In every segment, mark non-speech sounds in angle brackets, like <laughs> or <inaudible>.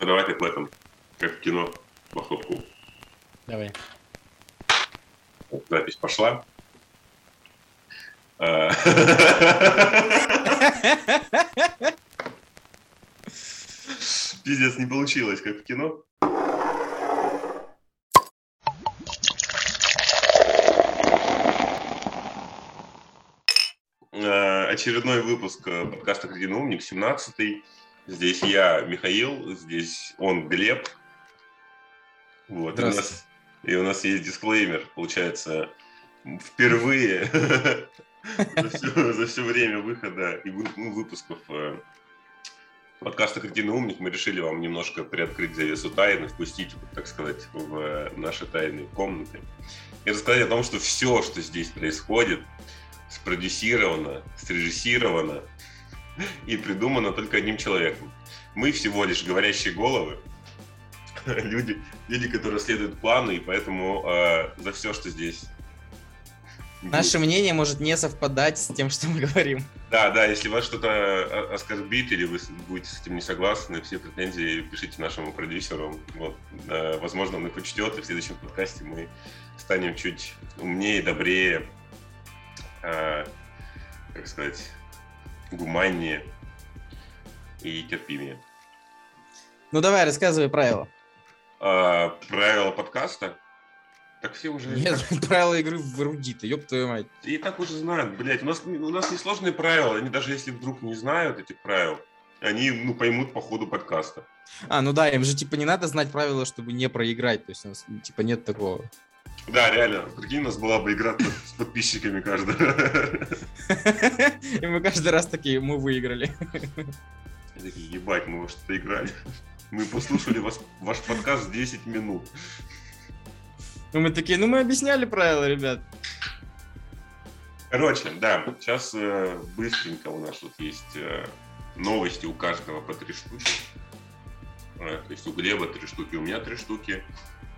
А давай как в этом, как в кино, по хлопку. Давай. Запись пошла. А, Пиздец, не получилось, как в кино. Э, Очередной выпуск э, подкаста «Кредитный умник», 17-й. Здесь я, Михаил, здесь он, Глеб. Вот, и у, нас, и у нас есть дисклеймер, получается, впервые <laughs> за все, время выхода и ну, выпусков э, подкаста «Кредитный умник» мы решили вам немножко приоткрыть завесу тайны, впустить, так сказать, в наши тайные комнаты и рассказать о том, что все, что здесь происходит, спродюсировано, срежиссировано и придумано только одним человеком. Мы всего лишь говорящие головы, <laughs> люди, люди, которые следуют плану, и поэтому э, за все, что здесь... Наше мнение может не совпадать с тем, что мы говорим. Да, да, если вас что-то о- оскорбит или вы будете с этим не согласны, все претензии пишите нашему продюсеру. Вот, э, возможно, он их учтет, и в следующем подкасте мы станем чуть умнее, добрее, э, как сказать, гуманнее и терпимее. Ну давай, рассказывай правила. А, правила подкаста? Так все уже... Нет, <laughs> правила игры в эрудиты, ёб твою мать. И так уже знают, блядь. У нас, у нас несложные правила. Они даже если вдруг не знают этих правил, они ну, поймут по ходу подкаста. А, ну да, им же типа не надо знать правила, чтобы не проиграть. То есть у нас типа нет такого. Да, реально. Прикинь, у нас была бы игра с подписчиками каждая. И мы каждый раз такие, мы выиграли. И такие, ебать, мы во что-то играли. Мы послушали вас, ваш подкаст 10 минут. Ну мы такие, ну мы объясняли правила, ребят. Короче, да, сейчас э, быстренько у нас тут есть э, новости у каждого по три штуки. Э, то есть у Глеба три штуки, у меня три штуки.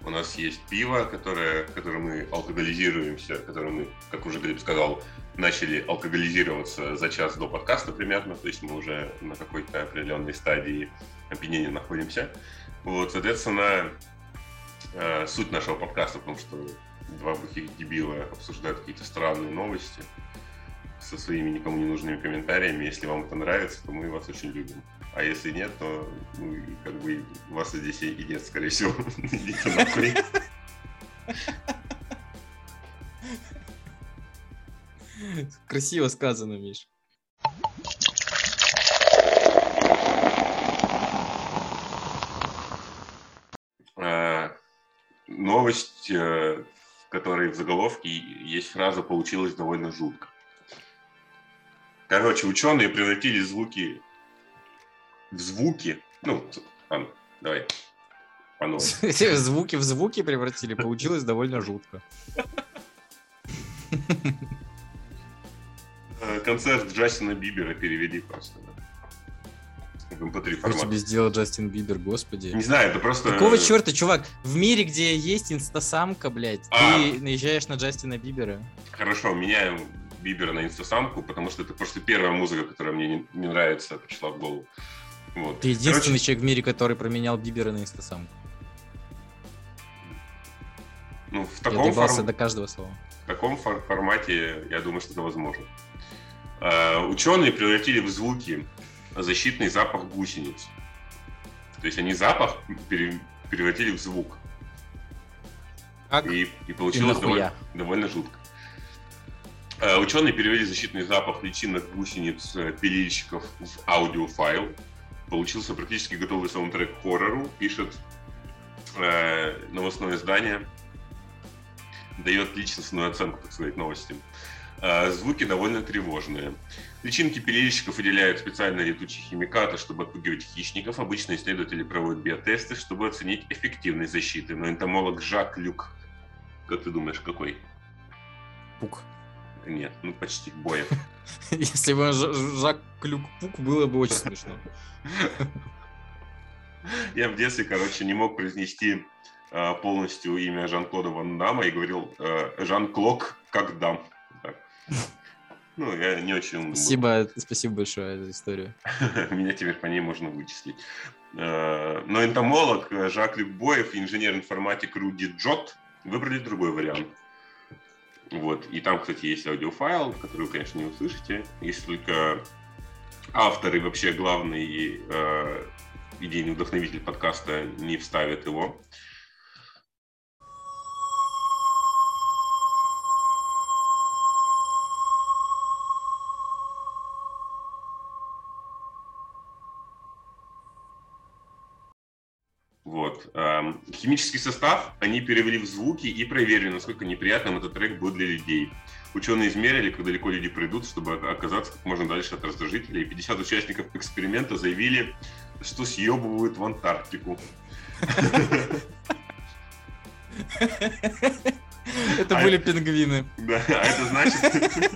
У нас есть пиво, которое, которое мы алкоголизируемся, которое мы, как уже Глеб сказал, начали алкоголизироваться за час до подкаста примерно. То есть мы уже на какой-то определенной стадии опьянения находимся. Вот, соответственно, э, суть нашего подкаста в том, что два бухих дебила обсуждают какие-то странные новости со своими никому не нужными комментариями. Если вам это нравится, то мы вас очень любим. А если нет, то ну, как бы вас здесь и нет, скорее всего. <laughs> Идите нахуй. Красиво сказано, Миш. А, Новость, э, в которой в заголовке есть фраза «получилось довольно жутко». Короче, ученые превратили звуки в звуки. Ну, ладно, давай. По. <laughs> Звуки в звуки превратили, получилось довольно жутко. Э, Концерт Джастина Бибера перевели просто. да. В MP3 Что формат. тебе сделал Джастин Бибер, господи? Не знаю, это просто... Какого черта, чувак? В мире, где есть инстасамка, блядь, А. ты наезжаешь на Джастина Бибера. Хорошо, меняем Бибера на инстасамку, потому что это просто первая музыка, которая мне не, не нравится, пришла в голову. Вот. Ты единственный Короче, человек в мире, который променял Бибера на инстасамку. ну, в Я таком, доебался форм- до каждого слова. в таком фор- формате, я думаю, что это возможно. А, ученые превратили в звуки защитный запах гусениц. То есть они запах пере- превратили в звук. Как? И, и И получилось довольно, нахуя? довольно жутко. Э, Ученые перевели защитный запах личинок гусениц э, пилильщиков в аудиофайл. Получился практически готовый саундтрек к хоррору, пишет э, новостное издание. Дает личностную оценку, так сказать, новостям. Э, звуки довольно тревожные. Личинки пилильщиков выделяют специальные летучие химикаты, чтобы отпугивать хищников. Обычно исследователи проводят биотесты, чтобы оценить эффективность защиты. Но энтомолог Жак Люк, как ты думаешь, какой? Пук. Нет, ну почти Боев. <laughs> Если бы Жак Клюк Пук, было бы очень смешно. Я в детстве, короче, не мог произнести э, полностью имя Жан-Клода Ван Дамма и говорил э, Жан-Клок как дам. Так. Ну, я не очень. Спасибо, спасибо большое за историю. <laughs> Меня теперь по ней можно вычислить. Э, но энтомолог Жак Любоев и инженер-информатик Руди Джот выбрали другой вариант. Вот. И там, кстати, есть аудиофайл, который вы, конечно, не услышите, если только автор и вообще главный э, идейный вдохновитель подкаста не вставит его. Химический состав они перевели в звуки и проверили, насколько неприятным этот трек будет для людей. Ученые измерили, как далеко люди придут, чтобы оказаться как можно дальше от раздражителя. И 50 участников эксперимента заявили, что съебывают в Антарктику. Это были пингвины. Да, а это значит...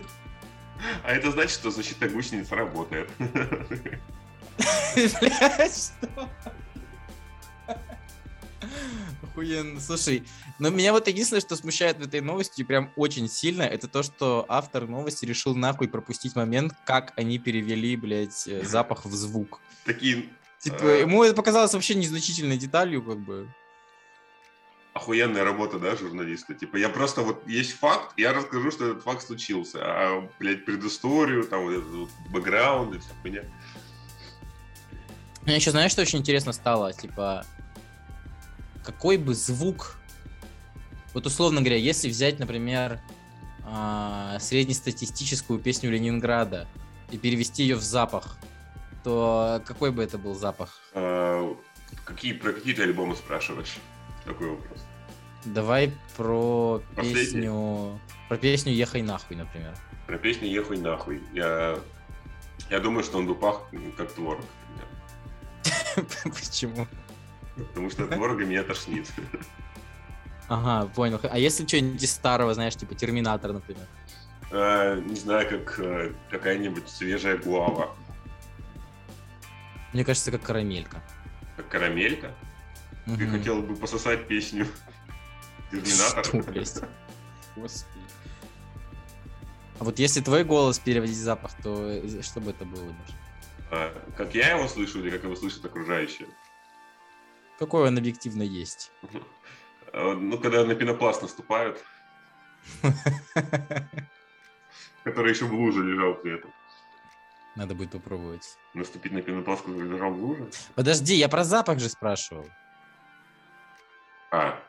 А это значит, что защита гусениц работает. <laughs> Блядь, что? Охуенно. Слушай, но меня вот единственное, что смущает в этой новости прям очень сильно, это то, что автор новости решил нахуй пропустить момент, как они перевели, блядь, э, запах в звук. Такие... Типа, а, ему это показалось вообще незначительной деталью, как бы. Охуенная работа, да, журналиста? Типа, я просто вот есть факт, я расскажу, что этот факт случился, а, блядь, предысторию, там, вот этот вот бэкграунд и вся хуйня. Мне еще, знаешь, что очень интересно стало? Типа, какой бы звук... Вот условно говоря, если взять, например, а, среднестатистическую песню Ленинграда и перевести ее в запах, то какой бы это был запах? А, какие, про какие ты альбомы спрашиваешь? Такой вопрос. Давай про Последний. песню... Про песню «Ехай нахуй», например. Про песню «Ехуй нахуй». Я, я думаю, что он бы пах как творог. <laughs> Почему? Потому что от меня тошнит. Ага, понял. А если что-нибудь из старого, знаешь, типа Терминатор, например? А, Не знаю, как э, какая-нибудь свежая гуава. Мне кажется, как карамелька. Как карамелька. Ты Мгм. хотел бы пососать песню <laughs> Терминатор? Что? Господи. А вот если твой голос переводить в запах, то э, что бы это было, Миш? А, Как я его слышу или как его слышат окружающие? Какой он объективно есть? А, Ну, когда на пенопласт наступают, <laughs> который еще в луже лежал при этом. Надо будет попробовать. Наступить на пенопласт, который лежал в луже? Подожди, я про запах же спрашивал. А.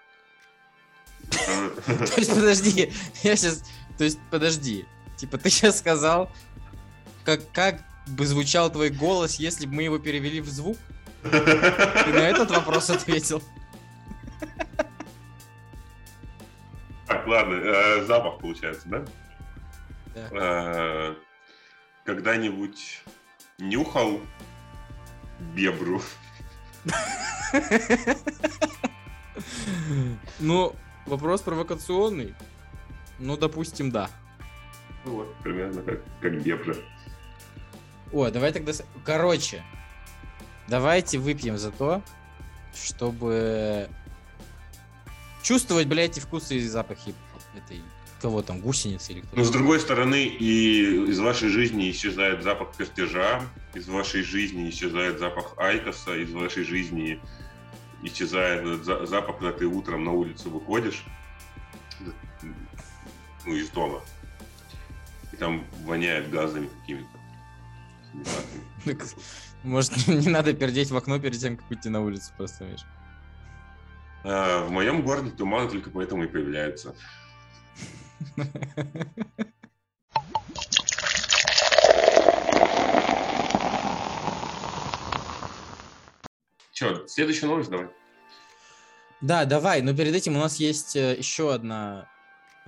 <laughs> То есть, подожди, я сейчас... То есть, подожди. Типа, ты сейчас сказал, как, как бы звучал твой голос, если бы мы его перевели в звук? Ты на этот вопрос ответил. Так, ладно, э, запах получается, да? Да. Э, Когда-нибудь нюхал бебру? Ну, вопрос провокационный. Ну, допустим, да. Ну Вот, примерно как, как бебра. О, давай тогда... Короче, давайте выпьем за то, чтобы чувствовать, блядь, эти вкусы и запахи этой... Кого там, гусеницы или кто Но с другой стороны, и из вашей жизни исчезает запах костяжа, из вашей жизни исчезает запах айкоса, из вашей жизни исчезает запах, когда ты утром на улицу выходишь, ну, из дома, и там воняет газами какими-то. <laughs> Может, <laughs> не надо пердеть в окно перед тем, как выйти на улицу, просто, Миш. А, в моем городе туманы только поэтому и появляются. <laughs> Че, следующую новость давай. Да, давай, но перед этим у нас есть э, еще одна,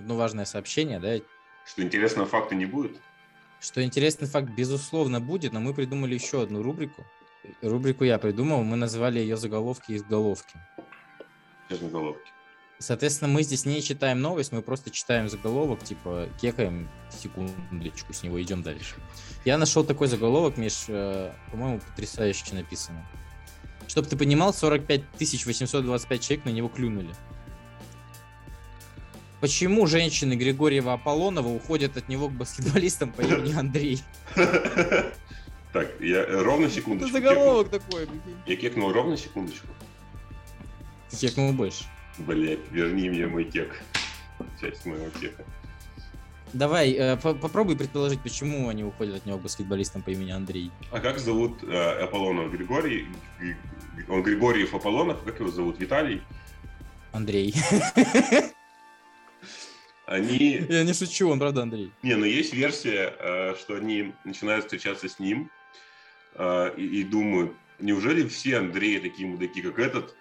одно важное сообщение, да, Что интересного факта не будет? Что интересный факт, безусловно, будет, но мы придумали еще одну рубрику. Рубрику я придумал, мы назвали ее заголовки из головки. На головке. Соответственно, мы здесь не читаем новость, мы просто читаем заголовок, типа кекаем секундочку с него, идем дальше. Я нашел такой заголовок, Миш, э, по-моему, потрясающе написано. Чтобы ты понимал, 45 825 человек на него клюнули. Почему женщины Григорьева Аполлонова уходят от него к баскетболистам по имени Андрей? <laughs> Так, я э, ровно секундочку. Это заголовок такой. Я кекнул ровно секундочку. Ты кекнул больше. Блять, верни мне мой кек. Часть моего кека. Давай, э, по- попробуй предположить, почему они уходят от него к баскетболистам по имени Андрей. А как зовут э, Аполлонов? Григорий? Он Григорьев Аполлонов, как его зовут? Виталий? Андрей. <laughs> Они... Я не шучу, он правда Андрей. Не, ну есть версия, э, что они начинают встречаться с ним э, и, и думают, неужели все Андреи такие мудаки, как этот,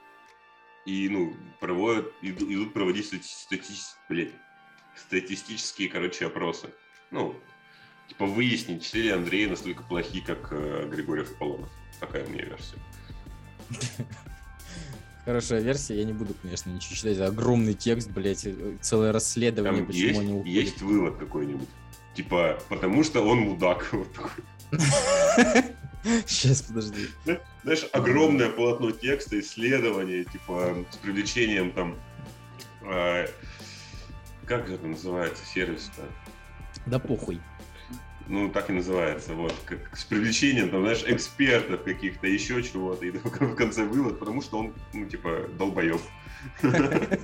и, ну, проводят, иду- идут проводить стати- стати- блядь, статистические, короче, опросы. Ну, типа выяснить, все ли Андреи настолько плохи, как э, Григорьев Аполлонов. Такая у меня версия. <laughs> Хорошая версия, я не буду, конечно, ничего читать. Огромный текст, блядь, э, целое расследование, Там почему есть, они уходят. есть вывод какой-нибудь. Типа, потому что он мудак. <laughs> Вот такой. Сейчас, подожди. Знаешь, огромное полотно текста, исследования, типа, с привлечением там... э, как это называется, сервис-то? Да похуй. Ну, так и называется, вот. Как, с привлечением, там, знаешь, экспертов каких-то, еще чего-то. И <laughs> в конце вывод, потому что он, ну, типа, долбоеб. <laughs>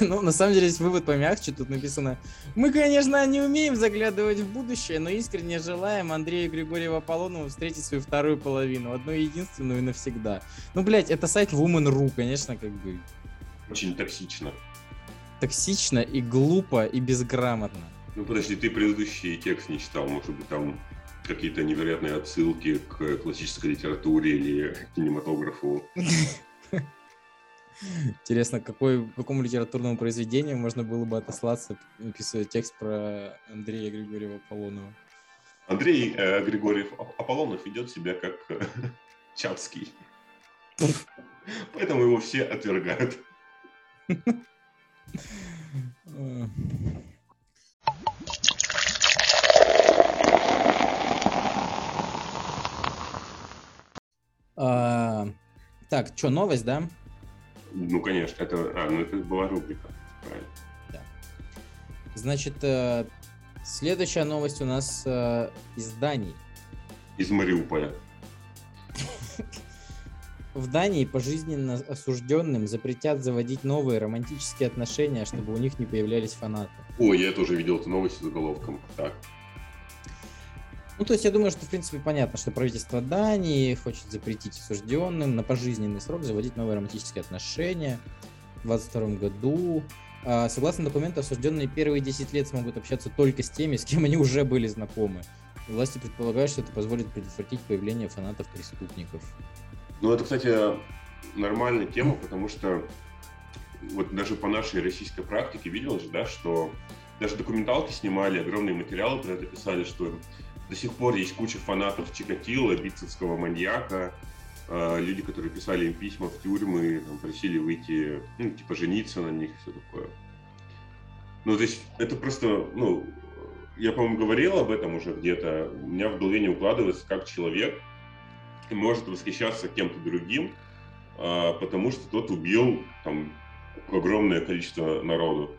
Ну, на самом деле, есть вывод помягче. Тут написано, мы, конечно, не умеем заглядывать в будущее, но искренне желаем Андрею Григорьеву Аполлонову встретить свою вторую половину, одну единственную и навсегда. Ну, блядь, это сайт Woman.ru, конечно, как бы Очень токсично. токсично и глупо и безграмотно. Ну, подожди, ты предыдущий текст не читал, может быть, там какие-то невероятные отсылки к классической литературе или кинематографу. Интересно, какой, к какому литературному произведению можно было бы отослаться, написывая текст про Андрея Григорьева Аполлонова? Андрей э, Григорьев Ап- Аполлонов ведет себя как э, <laughs> Чапский. Поэтому его все отвергают. А, Так, что, новость, да? Ну, конечно, это... А, ну это была рубрика. Правильно. Значит, э, следующая новость у нас э, из Дании. Из Мариуполя. В Дании пожизненно осужденным запретят заводить новые романтические отношения, чтобы у них не появлялись фанаты. Ой, я тоже видел эту новость с заголовком. Так. Ну, то есть я думаю, что, в принципе, понятно, что правительство Дании хочет запретить осужденным на пожизненный срок заводить новые романтические отношения в 2022 году. А, Согласно документу, осужденные первые 10 лет смогут общаться только с теми, с кем они уже были знакомы. Власти предполагают, что это позволит предотвратить появление фанатов-преступников. Ну, это, кстати, нормальная тема, потому что вот даже по нашей российской практике видел же, да, что даже документалки снимали, огромные материалы про это писали, что до сих пор есть куча фанатов Чикатило, битцевского маньяка, э, люди, которые писали им письма в тюрьмы, там, просили выйти, ну, типа, жениться на них, все такое. Ну, то есть, это просто, ну, я, по-моему, говорил об этом уже где-то, у меня в голове не укладывается, как человек может восхищаться кем-то другим, а, потому что тот убил там огромное количество народу.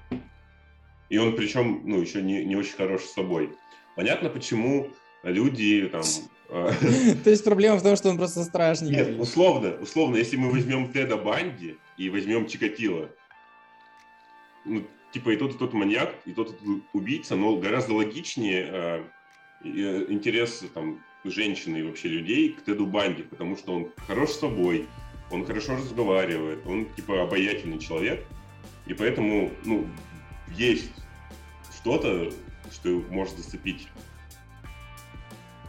И он причем, ну, еще не, не очень хорош с собой. Понятно, почему люди там... а, <laughs> То есть проблема в том, что он просто страшный. Нет, условно, условно, если мы возьмем Теда Банди и возьмем Чикатило, ну, типа и тот, и тот маньяк, и тот, и тот убийца, но гораздо логичнее э, э, интерес там женщины и вообще людей к Теду Банди, потому что он хорош с собой, он хорошо разговаривает, он типа обаятельный человек, и поэтому, ну, есть что-то, что может зацепить.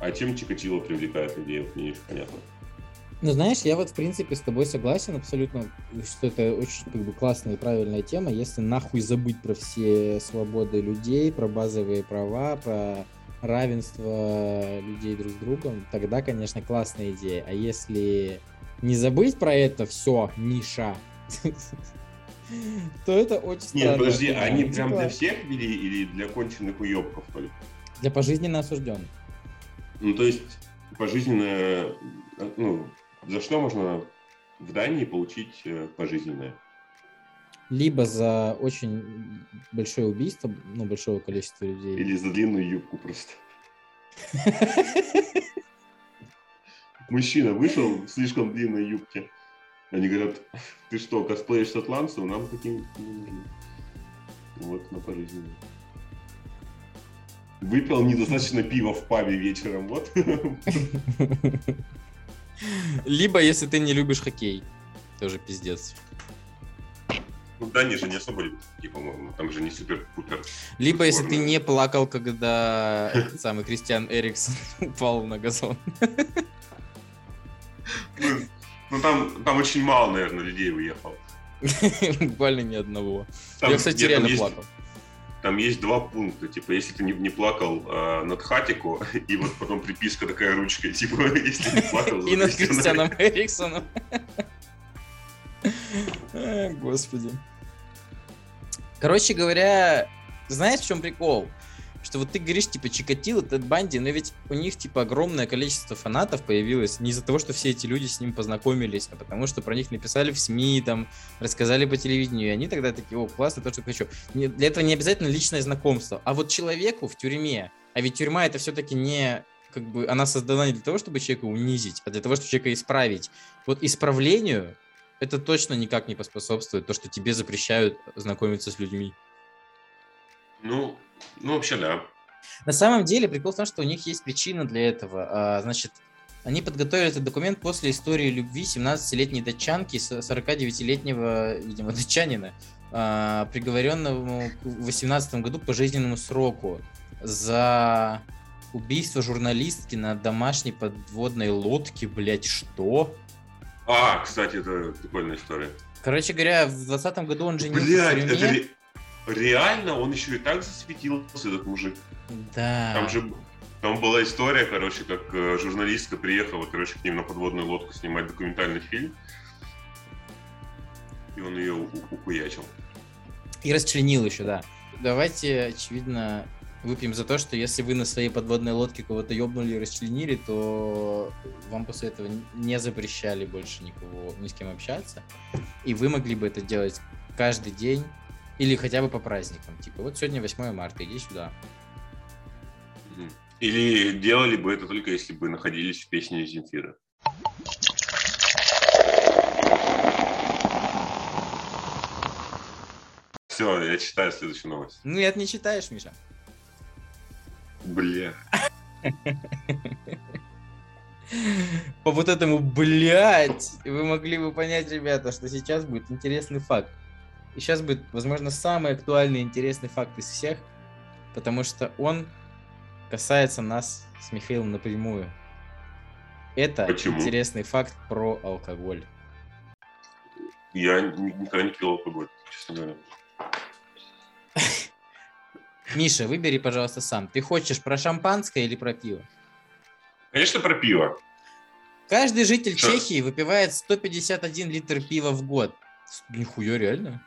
А чем Чикатило привлекает людей, вот мне не понятно. Ну, знаешь, я вот, в принципе, с тобой согласен абсолютно, что это очень как бы классная и правильная тема, если нахуй забыть про все свободы людей, про базовые права, про равенство людей друг с другом, тогда, конечно, классная идея. А если не забыть про это все, ниша, <laughs> то это очень странно. Нет, подожди, а они прям для всех ввели или для конченых уебков только? Для пожизненно осужденных. Ну, то есть, пожизненное, ну, за что можно в Дании получить э, пожизненное? Либо за очень большое убийство, ну, большого количества людей. Или за длинную юбку просто. <laughs> Мужчина вышел в слишком длинной юбке. Они говорят, <laughs> ты что, косплеишь шотландцев? Нам таким не нужны. Вот, на пожизненно. Выпил недостаточно пива в пабе вечером, вот. Либо, если ты не любишь хоккей, тоже пиздец. Ну, да, они же не особо любят хоккей, по-моему. Там же не супер-пупер. Либо, если ты не плакал, когда самый Кристиан Эриксон <laughs> упал на газон. Ну, там, там очень мало, наверное, людей уехало. <laughs> Буквально ни одного. Там, Я, кстати, реально есть, плакал. Там есть два пункта. Типа, если ты не, не плакал э, над Хатику, <laughs> и вот потом приписка такая ручка, <laughs> типа, если не плакал... И над Кристианом Эриксоном. Господи. Короче говоря, знаешь, в чем прикол? Что вот ты говоришь, типа, Чикатило, Тед Банди, но ведь у них, типа, огромное количество фанатов появилось не из-за того, что все эти люди с ним познакомились, а потому что про них написали в СМИ, там, рассказали по телевидению, и они тогда такие, о, классно, то, что хочу. Для этого не обязательно личное знакомство, а вот человеку в тюрьме, а ведь тюрьма это все-таки не как бы она создана не для того, чтобы человека унизить, а для того, чтобы человека исправить. Вот исправлению это точно никак не поспособствует, то, что тебе запрещают знакомиться с людьми. Ну, ну, вообще, да. На самом деле, прикол в том, что у них есть причина для этого. А, значит, они подготовили этот документ после истории любви 17-летней датчанки с 49-летнего, видимо, <laughs> датчанина, а, приговоренному в 18 году по жизненному сроку за убийство журналистки на домашней подводной лодке, блять, что? А, кстати, это прикольная история. Короче говоря, в 2020 году он женился Блядь, в тюрьме. Это, реально он еще и так засветился, этот мужик. Да. Там же там была история, короче, как э, журналистка приехала, короче, к ним на подводную лодку снимать документальный фильм. И он ее ухуячил. И расчленил еще, да. Давайте, очевидно, выпьем за то, что если вы на своей подводной лодке кого-то ёбнули и расчленили, то вам после этого не запрещали больше никого, ни с кем общаться. И вы могли бы это делать каждый день или хотя бы по праздникам. Типа, вот сегодня 8 марта, иди сюда. Или делали бы это только если бы находились в песне Земфира. Все, я читаю следующую новость. Ну, нет, не читаешь, Миша. Бля. По вот этому, блядь, вы могли бы понять, ребята, что сейчас будет интересный факт. И сейчас будет, возможно, самый актуальный и интересный факт из всех, потому что он касается нас с Михаилом напрямую. Это Почему? интересный факт про алкоголь. Я никогда не пил алкоголь, честно говоря. <laughs> Миша, выбери, пожалуйста, сам. Ты хочешь про шампанское или про пиво? Конечно, про пиво. Каждый житель Что? Чехии выпивает 151 литр пива в год. Нихуя, реально?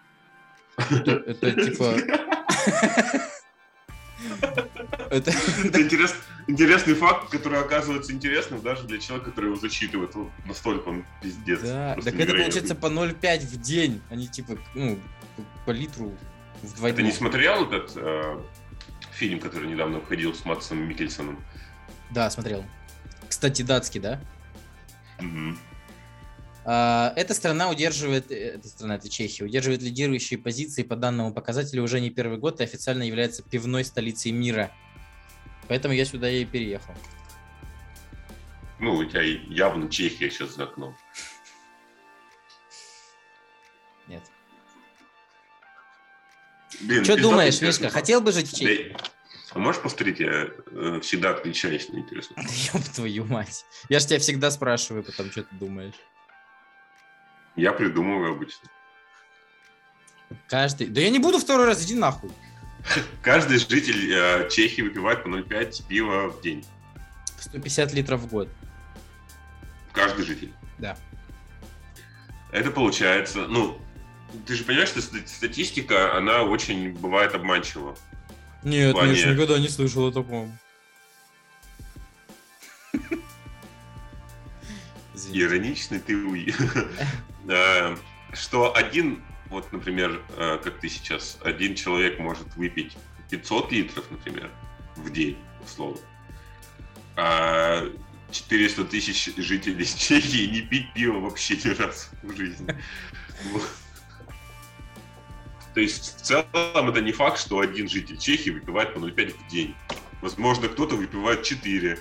Это, <laughs> типа... <laughs> Это, это интерес, интересный факт, который оказывается интересным даже для человека, который его зачитывает. Вот настолько он пиздец. Да, так это получается по 0,5 в день, не типа, ну, по литру вдвойне. Ты не смотрел этот э, фильм, который недавно выходил с Матсом Микельсоном? Да, смотрел. Кстати, датский, да? Угу. А, эта страна удерживает, э, эта страна, это Чехия, удерживает лидирующие позиции по данному показателю уже не первый год и официально является пивной столицей мира. Поэтому я сюда и переехал. Ну, у тебя явно Чехия сейчас за окном. Нет. Блин, Что думаешь, Мишка, хотел бы жить в Чехии? А можешь повторить? Я э, всегда отвечаюсь на интересно. <laughs> Ёб твою мать. Я же тебя всегда спрашиваю потом, что ты думаешь. Я придумываю обычно. Каждый. Да я не буду второй раз, иди нахуй. Каждый житель э, Чехии выпивает по 0,5 пива в день. 150 литров в год. Каждый житель. Да. Это получается, ну, ты же понимаешь, что статистика, она очень бывает обманчива. Нет, плане... я никогда не слышал о таком. Ироничный ты уи. <laughs> Э, что один вот, например, э, как ты сейчас, один человек может выпить 500 литров, например, в день, условно, а 400 тысяч жителей <laughs> Чехии не пить пиво вообще ни разу в жизни. То есть в целом это не факт, что один житель Чехии выпивает по 0,5 в день. Возможно, кто-то выпивает 4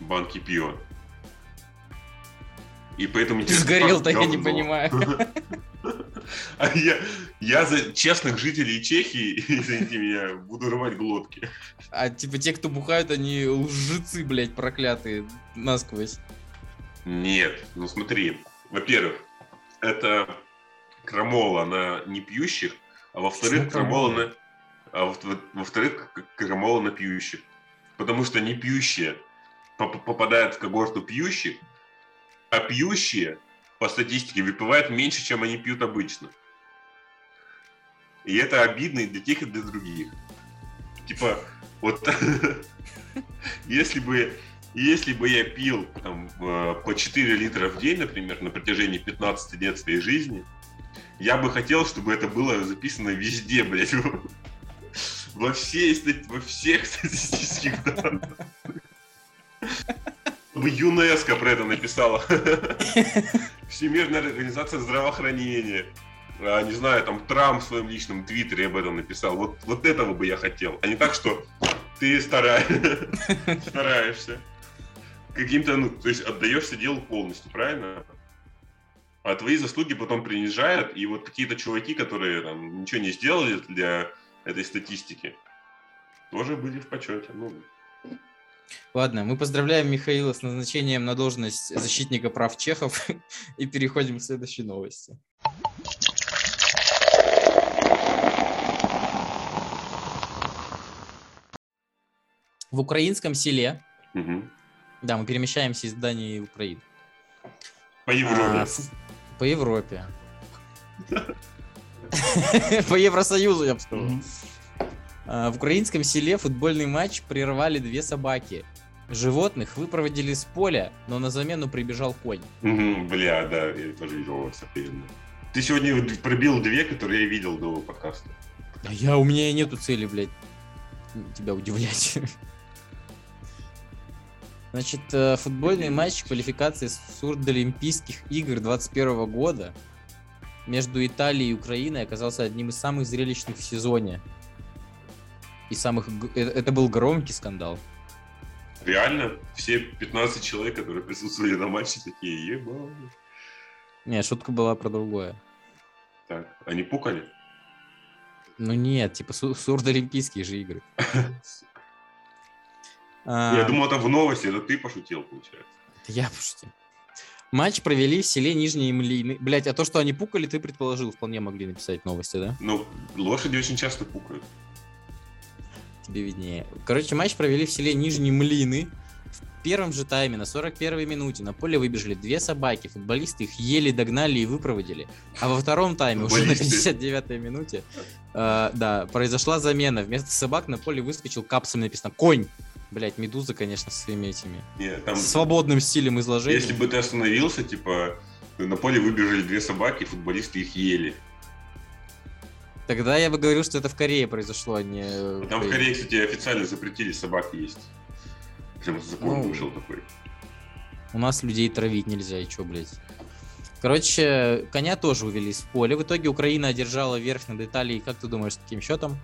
банки пива. И поэтому... Ты сгорел-то, я не понимаю. <laughs> А я, я за честных жителей Чехии, <laughs> извините меня, буду рвать глотки. А типа те, кто бухают, они лжецы, блядь, проклятые насквозь. Нет, ну смотри, во-первых, это крамола на не пьющих, а во-вторых, крамола на... А во-вторых, крамола на пьющих. Потому что не пьющие попадают в когорту пьющих, а пьющие по статистике выпивают меньше, чем они пьют обычно. И это обидно и для тех, и для других. Типа, вот <laughs> если бы если бы я пил там, э, по 4 литра в день, например, на протяжении 15 лет своей жизни, я бы хотел, чтобы это было записано везде, блядь, <laughs> во, всей, во всех статистических данных. ЮНЕСКО про это написала. <laughs> Всемирная организация здравоохранения. А, не знаю, там Трамп в своем личном твиттере об этом написал. Вот, вот этого бы я хотел. А не так, что ты <laughs> стараешься. Каким-то, ну, то есть отдаешься делу полностью, правильно? А твои заслуги потом принижают, и вот какие-то чуваки, которые там ничего не сделали для этой статистики, тоже были в почете. Ну, Ладно, мы поздравляем Михаила с назначением на должность защитника прав чехов <laughs> и переходим к следующей новости. В украинском селе, угу. да, мы перемещаемся из Дании в Украину. По Европе. А, по Европе. <laughs> По Евросоюзу, я бы сказал. А, в украинском селе футбольный матч прервали две собаки. Животных выпроводили с поля, но на замену прибежал конь. бля, да, я тоже видел вас Ты сегодня пробил две, которые я видел до подкаста. Да я, у меня нету цели, блядь, тебя удивлять. Значит, э, футбольный матч квалификации Сурдолимпийских игр 2021 года между Италией и Украиной оказался одним из самых зрелищных в сезоне и самых... Э, это был громкий скандал. Реально? Все 15 человек, которые присутствовали на матче, такие, ебать. Не, шутка была про другое. Так, они пукали? Ну нет, типа сурдолимпийские же игры. <laughs> Я а. думал, это в новости, это ты пошутил, получается. Я пошутил. Матч провели в селе Нижние Млины. Блять, а то, что они пукали, ты предположил, вполне могли написать новости, да? Ну, лошади очень часто пукают тебе виднее. Короче, матч провели в селе Нижние Млины. В первом же тайме, на 41 минуте, на поле выбежали две собаки. Футболисты их еле догнали и выпроводили. А во втором тайме, уже на 59-й минуте, э, да, произошла замена. Вместо собак на поле выскочил капсом написано «Конь». Блять, Медуза, конечно, со своими этими... Нет, там... Свободным стилем изложения. Если бы ты остановился, типа, на поле выбежали две собаки, футболисты их ели. Тогда я бы говорил, что это в Корее произошло, а не... Там в Корее, кстати, официально запретили собак есть. Прям закон ну, вышел такой. У нас людей травить нельзя, и чё, блядь. Короче, коня тоже увели в поле. В итоге Украина одержала верх над Италией. Как ты думаешь, с каким счетом?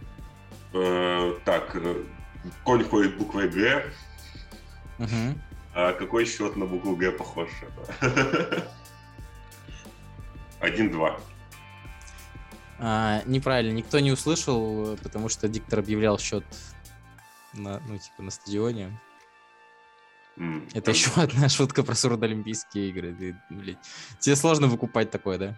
Э, так, э, конь ходит буквой Г. Угу. А какой счет на букву Г похож? <laughs> Один-два. А, неправильно, никто не услышал, потому что диктор объявлял счет на, ну, типа, на стадионе. Mm. Это еще <laughs> одна шутка про сурдоолимпийские игры. Ты, блядь. Тебе сложно выкупать такое, да?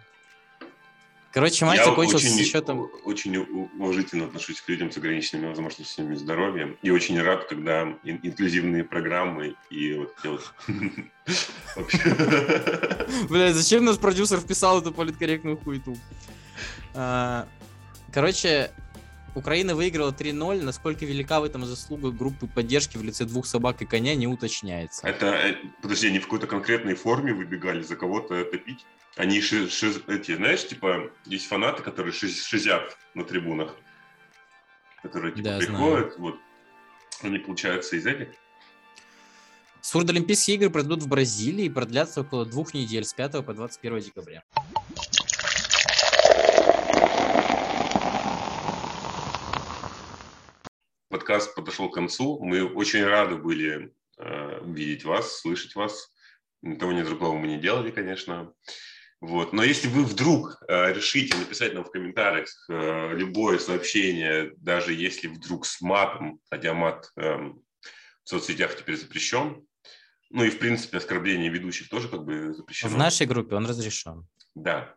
Короче, матч Я закончился очень, с счетом... Очень уважительно отношусь к людям с ограниченными возможностями здоровья. И очень рад, когда инклюзивные программы и вот вот... <laughs> <laughs> Блядь, зачем наш продюсер вписал эту политкорректную хуету? А, короче, Украина выиграла 3-0. Насколько велика в этом заслуга группы поддержки в лице двух собак и коня, не уточняется. Это, э, подожди, они в какой-то конкретной форме выбегали за кого-то топить? Они ши, ши, эти, знаешь, типа, есть фанаты, которые ши, шизят на трибунах, которые типа Да, приходят, вот, они, получается, из этих. Сурдолимпийские игры пройдут в Бразилии и продлятся около двух недель с 5 по 21 декабря. Подкаст подошел к концу. Мы очень рады были э, видеть вас, слышать вас. Того ни другого мы не делали, конечно. Вот. Но если вы вдруг э, решите написать нам в комментариях э, любое сообщение, даже если вдруг с матом, хотя мат э, в соцсетях теперь запрещен, ну и в принципе оскорбление ведущих тоже как бы запрещено. В нашей группе он разрешен. Да,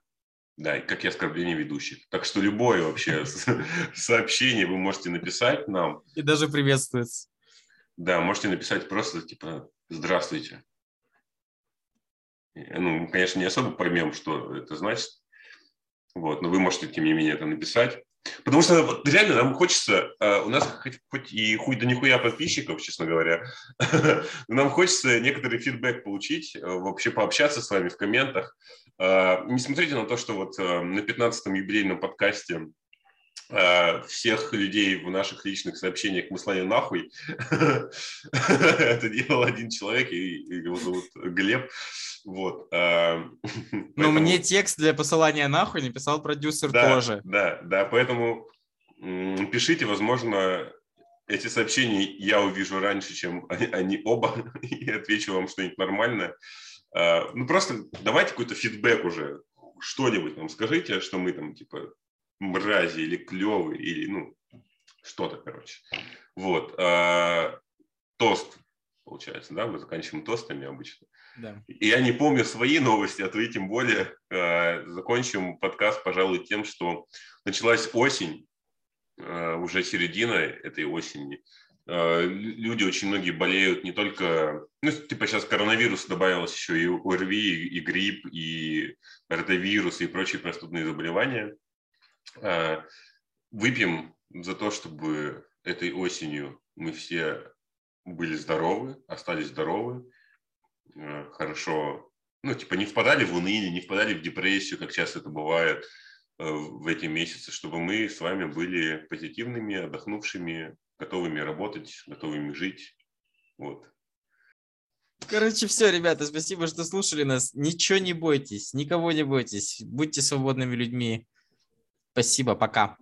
да, как и оскорбление ведущих. Так что любое вообще <laughs> сообщение вы можете написать нам. И даже приветствуется. Да, можете написать просто типа «Здравствуйте». Ну, конечно, не особо поймем, что это значит. Вот, но вы можете, тем не менее, это написать. Потому что вот, реально нам хочется, э, у нас хоть, хоть и хуй да нихуя подписчиков, честно говоря, <laughs> нам хочется некоторый фидбэк получить, э, вообще пообщаться с вами в комментах. Э, не смотрите на то, что вот э, на 15-м юбилейном подкасте э, всех людей в наших личных сообщениях мы слали нахуй. <laughs> Это делал один человек, и его зовут Глеб. Вот. э, <laughs> Но поэтому- мне текст для посылания нахуй написал продюсер да, тоже. Да, да, поэтому пишите, возможно, эти сообщения я увижу раньше, чем <laughs> они, они оба, <laughs> и отвечу вам что-нибудь нормальное. А, Ну, просто давайте какой-то фидбэк уже, что-нибудь нам скажите, что мы там, типа, мрази или клевые, или, ну, что-то, короче. Вот. а, Тост, получается, да, мы заканчиваем тостами обычно. И Я не помню свои новости, а твои тем более. Э, Закончим подкаст, пожалуй, тем, что началась осень, э, уже середина этой осени. Э, лю- Люди очень многие болеют не только... Ну, типа сейчас коронавирус добавилось еще и ОРВИ, и грипп, и ротавирус, и прочие простудные заболевания. Выпьем за то, чтобы этой осенью мы все были здоровы, остались здоровы, хорошо, ну, типа, не впадали в уныние, не впадали в депрессию, как часто это бывает э, в эти месяцы, чтобы мы с вами были позитивными, отдохнувшими, готовыми работать, готовыми жить. Вот. Короче, все, ребята, спасибо, что слушали нас. Ничего не бойтесь, никого не бойтесь. Будьте свободными людьми. Спасибо, пока.